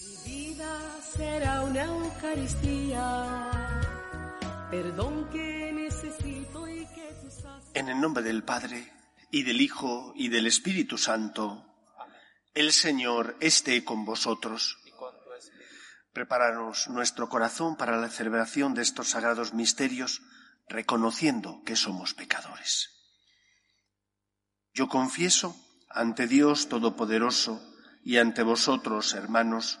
Mi vida será una Eucaristía, En el nombre del Padre, y del Hijo, y del Espíritu Santo, el Señor esté con vosotros. Prepararos nuestro corazón para la celebración de estos sagrados misterios, reconociendo que somos pecadores. Yo confieso ante Dios Todopoderoso y ante vosotros, hermanos,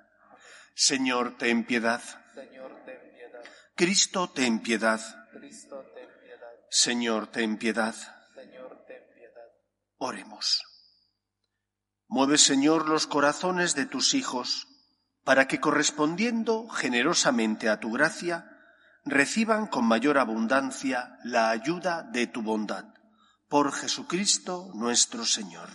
Señor, ten piedad. Cristo, ten piedad. Señor, ten piedad. Oremos. Mueve, Señor, los corazones de tus hijos, para que correspondiendo generosamente a tu gracia, reciban con mayor abundancia la ayuda de tu bondad. Por Jesucristo nuestro Señor.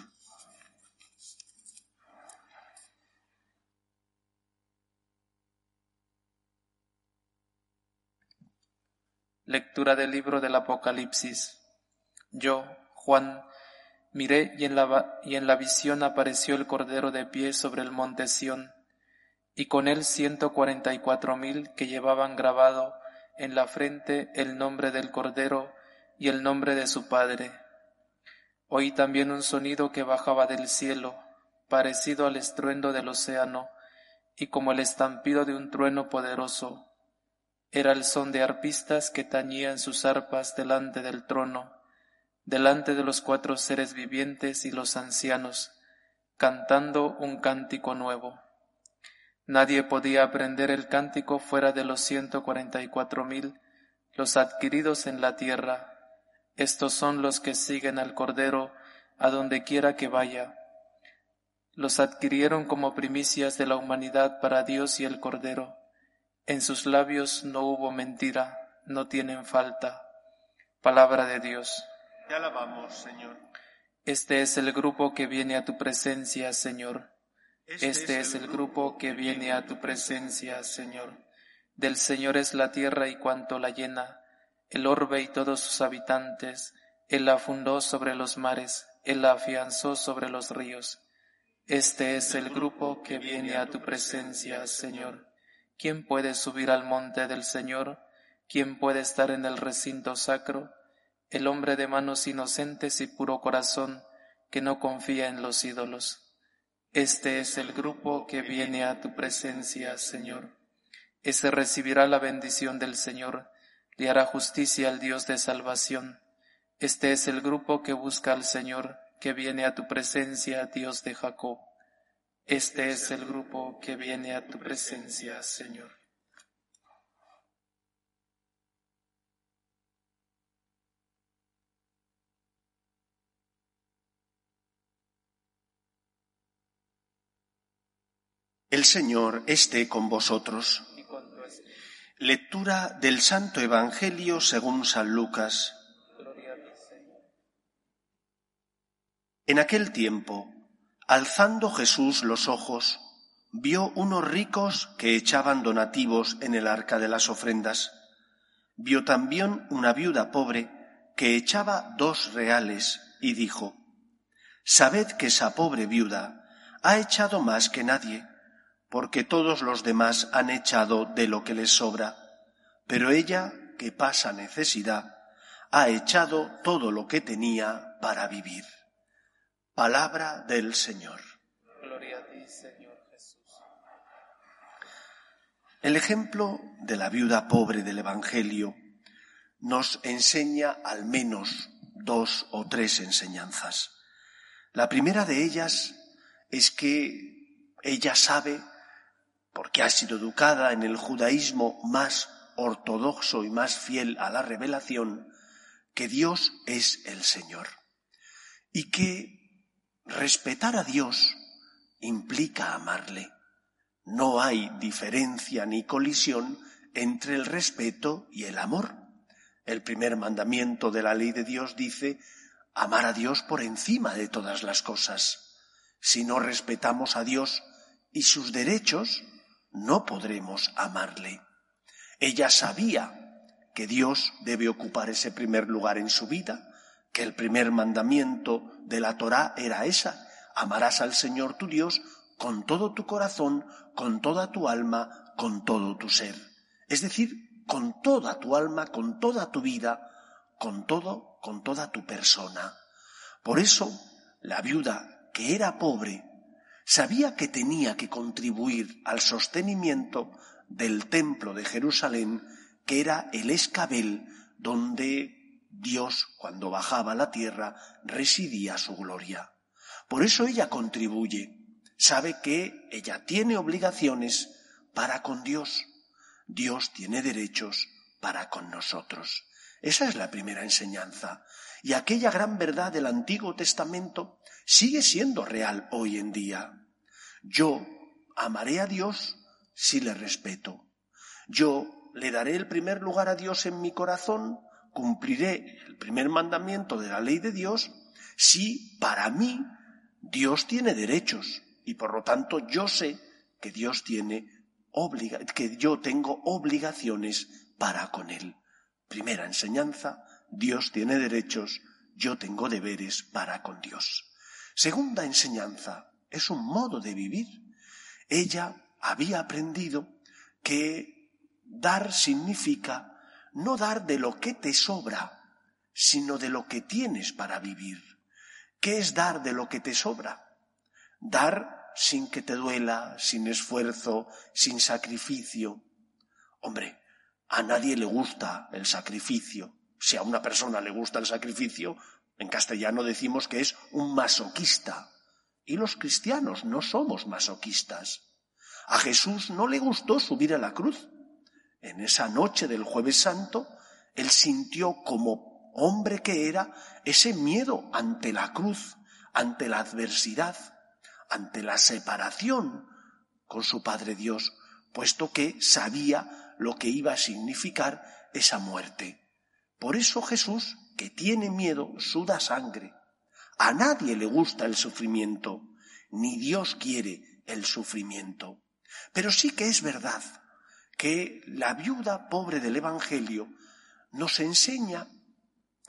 Lectura del libro del Apocalipsis. Yo, Juan, miré y en, la, y en la visión apareció el Cordero de pie sobre el monte Sión, y con él ciento cuarenta y cuatro mil que llevaban grabado en la frente el nombre del Cordero y el nombre de su Padre. Oí también un sonido que bajaba del cielo, parecido al estruendo del océano, y como el estampido de un trueno poderoso era el son de arpistas que tañían sus arpas delante del trono, delante de los cuatro seres vivientes y los ancianos, cantando un cántico nuevo. Nadie podía aprender el cántico fuera de los ciento cuarenta y cuatro mil, los adquiridos en la tierra. Estos son los que siguen al Cordero a donde quiera que vaya. Los adquirieron como primicias de la humanidad para Dios y el Cordero en sus labios no hubo mentira, no tienen falta. Palabra de Dios. Te alabamos, Señor. Este es el grupo que viene a tu presencia, Señor. Este, este es el grupo que viene a tu presencia, Señor. Del Señor es la tierra y cuanto la llena, el orbe y todos sus habitantes. Él la fundó sobre los mares, Él la afianzó sobre los ríos. Este es el grupo que viene a tu presencia, Señor. ¿Quién puede subir al monte del Señor? ¿Quién puede estar en el recinto sacro? El hombre de manos inocentes y puro corazón, que no confía en los ídolos. Este es el grupo que viene a tu presencia, Señor. Ese recibirá la bendición del Señor, le hará justicia al Dios de salvación. Este es el grupo que busca al Señor, que viene a tu presencia, Dios de Jacob. Este es el grupo que viene a tu presencia, Señor. El Señor esté con vosotros. Lectura del Santo Evangelio según San Lucas. En aquel tiempo, Alzando Jesús los ojos, vio unos ricos que echaban donativos en el arca de las ofrendas. Vio también una viuda pobre que echaba dos reales y dijo, Sabed que esa pobre viuda ha echado más que nadie, porque todos los demás han echado de lo que les sobra, pero ella, que pasa necesidad, ha echado todo lo que tenía para vivir. Palabra del Señor. Gloria a ti, Señor Jesús. El ejemplo de la viuda pobre del Evangelio nos enseña al menos dos o tres enseñanzas. La primera de ellas es que ella sabe, porque ha sido educada en el judaísmo más ortodoxo y más fiel a la revelación, que Dios es el Señor y que Respetar a Dios implica amarle. No hay diferencia ni colisión entre el respeto y el amor. El primer mandamiento de la ley de Dios dice amar a Dios por encima de todas las cosas. Si no respetamos a Dios y sus derechos, no podremos amarle. Ella sabía que Dios debe ocupar ese primer lugar en su vida, que el primer mandamiento de la Torá era esa, amarás al Señor tu Dios con todo tu corazón, con toda tu alma, con todo tu ser. Es decir, con toda tu alma, con toda tu vida, con todo, con toda tu persona. Por eso, la viuda, que era pobre, sabía que tenía que contribuir al sostenimiento del templo de Jerusalén, que era el escabel donde Dios, cuando bajaba a la tierra, residía su gloria. Por eso ella contribuye. Sabe que ella tiene obligaciones para con Dios. Dios tiene derechos para con nosotros. Esa es la primera enseñanza. Y aquella gran verdad del Antiguo Testamento sigue siendo real hoy en día. Yo amaré a Dios si le respeto. Yo le daré el primer lugar a Dios en mi corazón, cumpliré el primer mandamiento de la ley de Dios si para mí Dios tiene derechos y por lo tanto yo sé que Dios tiene que yo tengo obligaciones para con él. Primera enseñanza, Dios tiene derechos, yo tengo deberes para con Dios. Segunda enseñanza, es un modo de vivir. Ella había aprendido que dar significa no dar de lo que te sobra, sino de lo que tienes para vivir. ¿Qué es dar de lo que te sobra? Dar sin que te duela, sin esfuerzo, sin sacrificio. Hombre, a nadie le gusta el sacrificio. Si a una persona le gusta el sacrificio, en castellano decimos que es un masoquista. Y los cristianos no somos masoquistas. A Jesús no le gustó subir a la cruz. En esa noche del jueves santo, él sintió como hombre que era ese miedo ante la cruz, ante la adversidad, ante la separación con su Padre Dios, puesto que sabía lo que iba a significar esa muerte. Por eso Jesús, que tiene miedo, suda sangre. A nadie le gusta el sufrimiento, ni Dios quiere el sufrimiento. Pero sí que es verdad que la viuda pobre del Evangelio nos enseña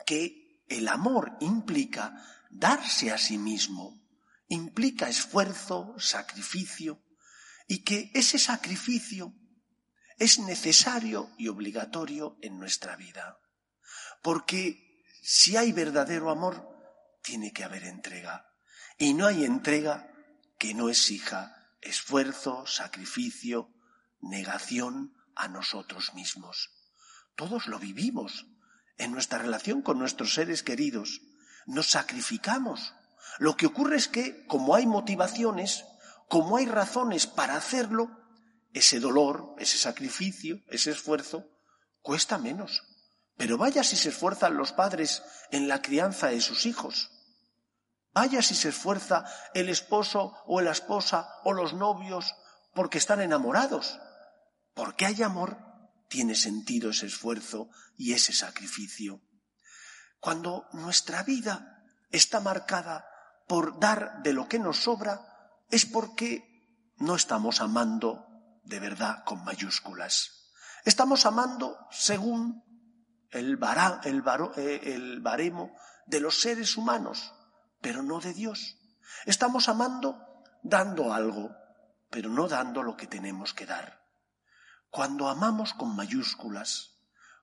que el amor implica darse a sí mismo, implica esfuerzo, sacrificio, y que ese sacrificio es necesario y obligatorio en nuestra vida. Porque si hay verdadero amor, tiene que haber entrega. Y no hay entrega que no exija esfuerzo, sacrificio, negación a nosotros mismos. Todos lo vivimos en nuestra relación con nuestros seres queridos. Nos sacrificamos. Lo que ocurre es que, como hay motivaciones, como hay razones para hacerlo, ese dolor, ese sacrificio, ese esfuerzo, cuesta menos. Pero vaya si se esfuerzan los padres en la crianza de sus hijos. Vaya si se esfuerza el esposo o la esposa o los novios porque están enamorados. Porque hay amor, tiene sentido ese esfuerzo y ese sacrificio. Cuando nuestra vida está marcada por dar de lo que nos sobra, es porque no estamos amando de verdad con mayúsculas. Estamos amando según el, eh, el, baremo de los seres humanos, pero no de Dios. Estamos amando dando algo, pero no dando lo que tenemos que dar. Cuando amamos con mayúsculas,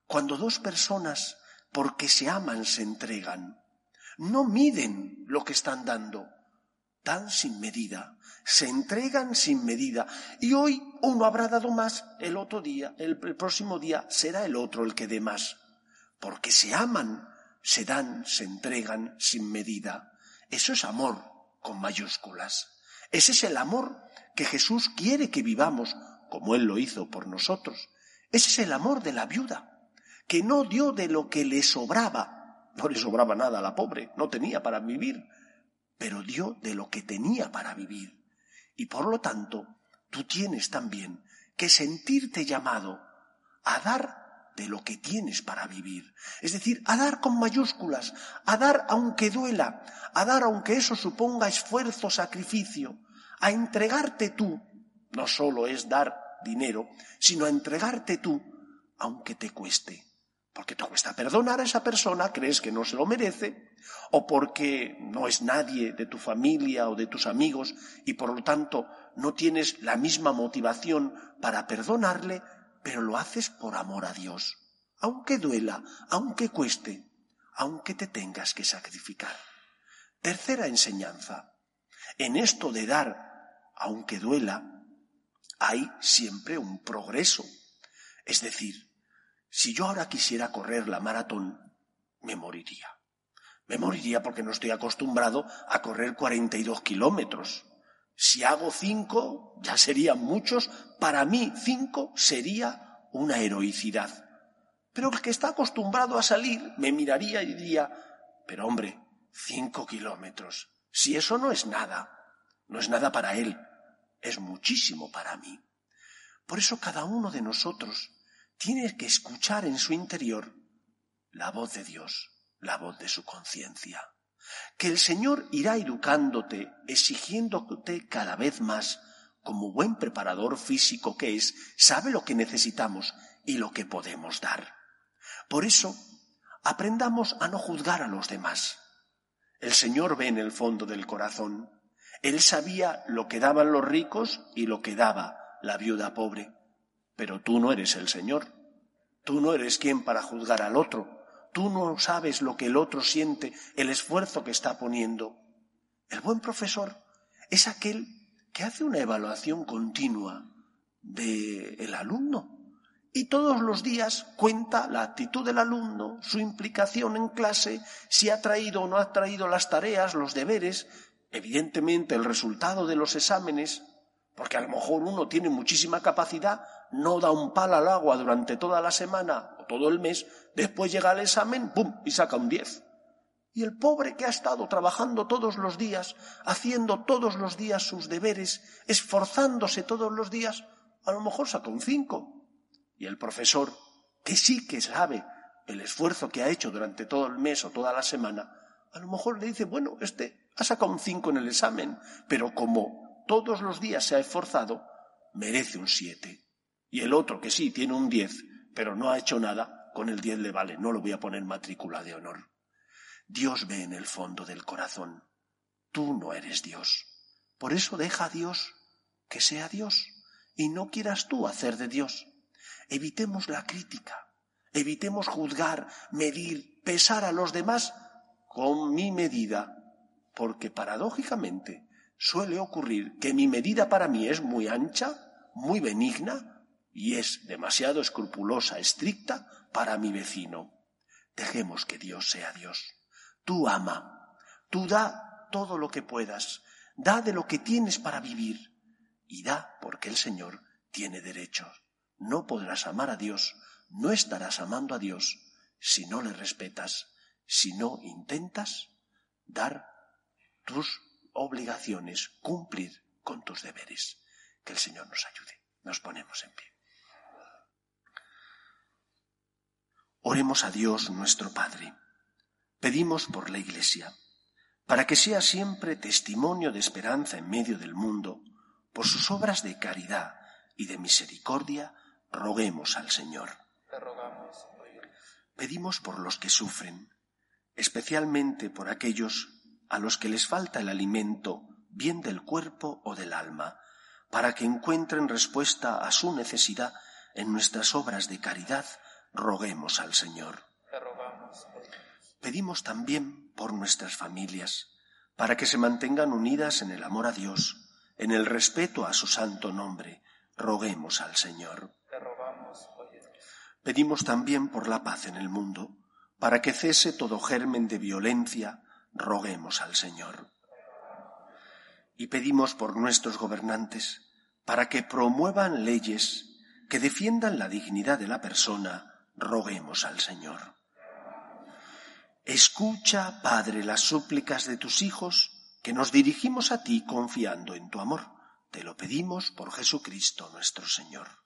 cuando dos personas, porque se aman, se entregan, no miden lo que están dando, dan sin medida, se entregan sin medida. Y hoy uno habrá dado más, el otro día, el, próximo día será el otro el que dé más. Porque se aman, se dan, se entregan sin medida. Eso es amor con mayúsculas. Ese es el amor que Jesús quiere que vivamos, como Él lo hizo por nosotros. Ese es el amor de la viuda, que no dio de lo que le sobraba. No le sobraba nada a la pobre, no tenía para vivir, pero dio de lo que tenía para vivir. Y por lo tanto, tú tienes también que sentirte llamado a dar de lo que tienes para vivir. Es decir, a dar con mayúsculas, a dar aunque duela, a dar aunque eso suponga esfuerzo, sacrificio, a entregarte tú. No solo es dar dinero, sino entregarte tú, aunque te cueste. Porque te cuesta perdonar a esa persona, crees que no se lo merece, o porque no es nadie de tu familia o de tus amigos y por lo tanto no tienes la misma motivación para perdonarle, pero lo haces por amor a Dios, aunque duela, aunque cueste, aunque te tengas que sacrificar. Tercera enseñanza. En esto de dar, aunque duela, hay siempre un progreso. Es decir, si yo ahora quisiera correr la maratón, me moriría. Me moriría porque no estoy acostumbrado a correr 42 kilómetros. Si hago cinco, ya serían muchos. Para mí, cinco sería una heroicidad. Pero el que está acostumbrado a salir me miraría y diría, pero hombre, cinco kilómetros. Si eso no es nada, no es nada para él, es muchísimo para mí. Por eso cada uno de nosotros tiene que escuchar en su interior la voz de Dios, la voz de su conciencia que el Señor irá educándote, exigiéndote cada vez más, como buen preparador físico que es, sabe lo que necesitamos y lo que podemos dar. Por eso, aprendamos a no juzgar a los demás. El Señor ve en el fondo del corazón. Él sabía lo que daban los ricos y lo que daba la viuda pobre. Pero tú no eres el Señor. Tú no eres quien para juzgar al otro. Tú no sabes lo que el otro siente, el esfuerzo que está poniendo. El buen profesor es aquel que hace una evaluación continua del alumno y todos los días cuenta la actitud del alumno, su implicación en clase, si ha traído o no ha traído las tareas, los deberes, evidentemente el resultado de los exámenes, porque a lo mejor uno tiene muchísima capacidad, no da un palo al agua durante toda la semana o todo el mes, después llega el examen, ¡pum! y saca un 10. Y el pobre que ha estado trabajando todos los días, haciendo todos los días sus deberes, esforzándose todos los días, a lo mejor saca un 5. Y el profesor, que sí que sabe el esfuerzo que ha hecho durante todo el mes o toda la semana, a lo mejor le dice, bueno, este ha sacado un 5 en el examen, pero como todos los días se ha esforzado, merece un 7. Y el otro, que sí, tiene un 10, pero no ha hecho nada, con el 10 le vale, no lo voy a poner matrícula de honor. Dios ve en el fondo del corazón. Tú no eres Dios. Por eso deja a Dios que sea Dios y no quieras tú hacer de Dios. Evitemos la crítica, evitemos juzgar, medir, pesar a los demás con mi medida, porque paradójicamente suele ocurrir que mi medida para mí es muy ancha, muy benigna, y es demasiado escrupulosa, estricta para mi vecino. Dejemos que Dios sea Dios. Tú ama, tú da todo lo que puedas, da de lo que tienes para vivir y da porque el Señor tiene derechos. No podrás amar a Dios, no estarás amando a Dios si no le respetas, si no intentas dar tus obligaciones, cumplir con tus deberes. Que el Señor nos ayude. Nos ponemos en pie. Oremos a Dios nuestro Padre. Pedimos por la Iglesia, para que sea siempre testimonio de esperanza en medio del mundo, por sus obras de caridad y de misericordia, roguemos al Señor. Pedimos por los que sufren, especialmente por aquellos a los que les falta el alimento, bien del cuerpo o del alma, para que encuentren respuesta a su necesidad en nuestras obras de caridad roguemos al Señor. Pedimos también por nuestras familias, para que se mantengan unidas en el amor a Dios, en el respeto a su santo nombre. Roguemos al Señor. Pedimos también por la paz en el mundo, para que cese todo germen de violencia. Roguemos al Señor. Y pedimos por nuestros gobernantes, para que promuevan leyes que defiendan la dignidad de la persona roguemos al Señor. Escucha, Padre, las súplicas de tus hijos, que nos dirigimos a ti confiando en tu amor. Te lo pedimos por Jesucristo nuestro Señor.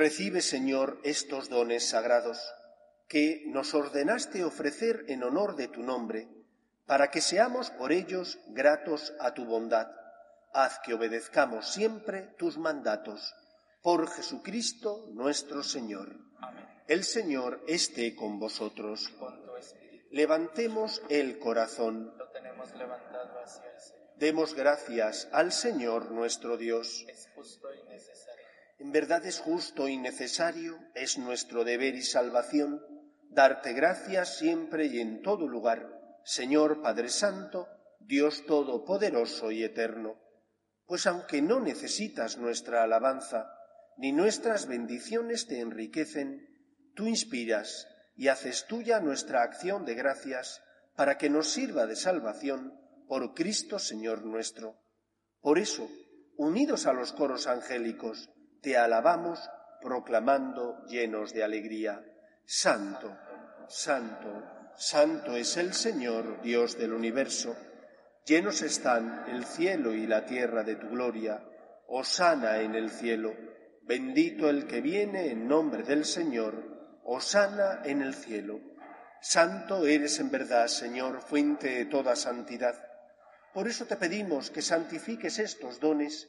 Recibe, Señor, estos dones sagrados que nos ordenaste ofrecer en honor de tu nombre, para que seamos por ellos gratos a tu bondad. Haz que obedezcamos siempre tus mandatos. Por Jesucristo nuestro Señor. El Señor esté con vosotros. Levantemos el corazón. Demos gracias al Señor nuestro Dios. Es justo y necesario en verdad es justo y necesario, es nuestro deber y salvación, darte gracias siempre y en todo lugar, Señor Padre Santo, Dios Todopoderoso y Eterno, pues aunque no necesitas nuestra alabanza, ni nuestras bendiciones te enriquecen, tú inspiras y haces tuya nuestra acción de gracias para que nos sirva de salvación por Cristo Señor nuestro. Por eso, unidos a los coros angélicos, te alabamos proclamando llenos de alegría. Santo, santo, santo es el Señor, Dios del universo. Llenos están el cielo y la tierra de tu gloria. Osana en el cielo. Bendito el que viene en nombre del Señor. Osana en el cielo. Santo eres en verdad, Señor, fuente de toda santidad. Por eso te pedimos que santifiques estos dones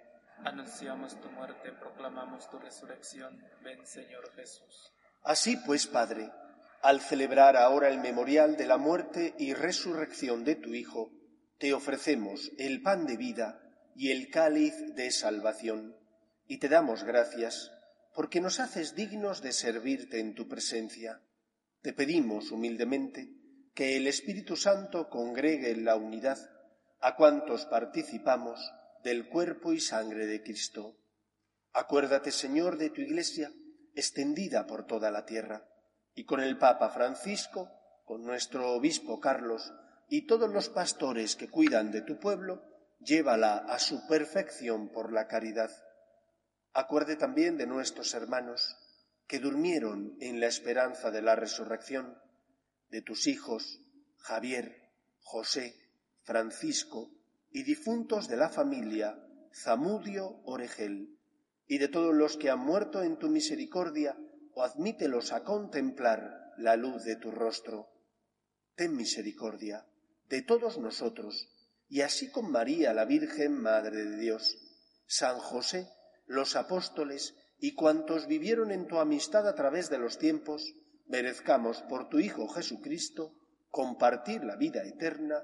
Anunciamos tu muerte, proclamamos tu resurrección. Ven, Señor Jesús. Así pues, Padre, al celebrar ahora el memorial de la muerte y resurrección de tu Hijo, te ofrecemos el pan de vida y el cáliz de salvación, y te damos gracias porque nos haces dignos de servirte en tu presencia. Te pedimos humildemente que el Espíritu Santo congregue en la unidad a cuantos participamos del cuerpo y sangre de Cristo. Acuérdate, Señor, de tu Iglesia extendida por toda la tierra, y con el Papa Francisco, con nuestro Obispo Carlos y todos los pastores que cuidan de tu pueblo, llévala a su perfección por la caridad. Acuerde también de nuestros hermanos que durmieron en la esperanza de la resurrección, de tus hijos Javier, José, Francisco y difuntos de la familia Zamudio Oregel, y de todos los que han muerto en tu misericordia, o admítelos a contemplar la luz de tu rostro. Ten misericordia de todos nosotros, y así con María la Virgen, Madre de Dios, San José, los apóstoles y cuantos vivieron en tu amistad a través de los tiempos, merezcamos por tu Hijo Jesucristo compartir la vida eterna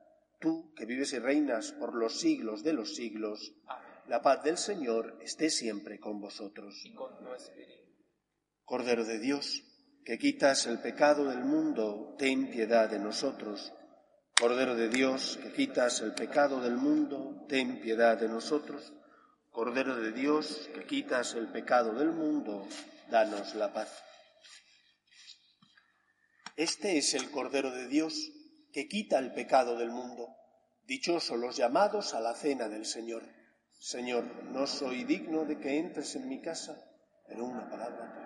tú que vives y reinas por los siglos de los siglos, la paz del Señor esté siempre con vosotros. Cordero de Dios, que quitas el pecado del mundo, ten piedad de nosotros. Cordero de Dios, que quitas el pecado del mundo, ten piedad de nosotros. Cordero de Dios, que quitas el pecado del mundo, danos la paz. Este es el Cordero de Dios que quita el pecado del mundo. Dichosos los llamados a la cena del Señor. Señor, no soy digno de que entres en mi casa, pero una palabra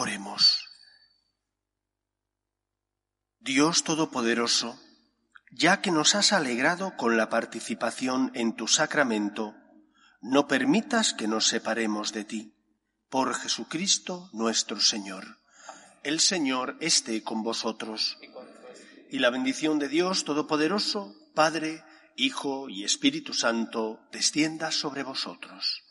Oremos. Dios Todopoderoso, ya que nos has alegrado con la participación en tu sacramento, no permitas que nos separemos de ti. Por Jesucristo nuestro Señor. El Señor esté con vosotros. Y la bendición de Dios Todopoderoso, Padre, Hijo y Espíritu Santo, descienda sobre vosotros.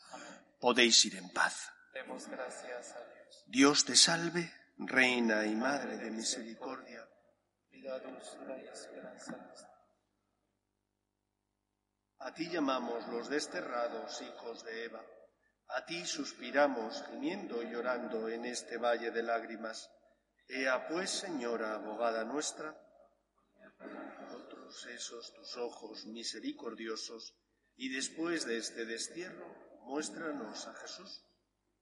Podéis ir en paz. Demos gracias a Dios. Dios te salve, Reina y Madre de Misericordia. Vida, dulzura y esperanza. A ti llamamos los desterrados hijos de Eva. A ti suspiramos, gimiendo y llorando en este valle de lágrimas. Ea pues, Señora, abogada nuestra, nosotros esos tus ojos misericordiosos, y después de este destierro, muéstranos a Jesús,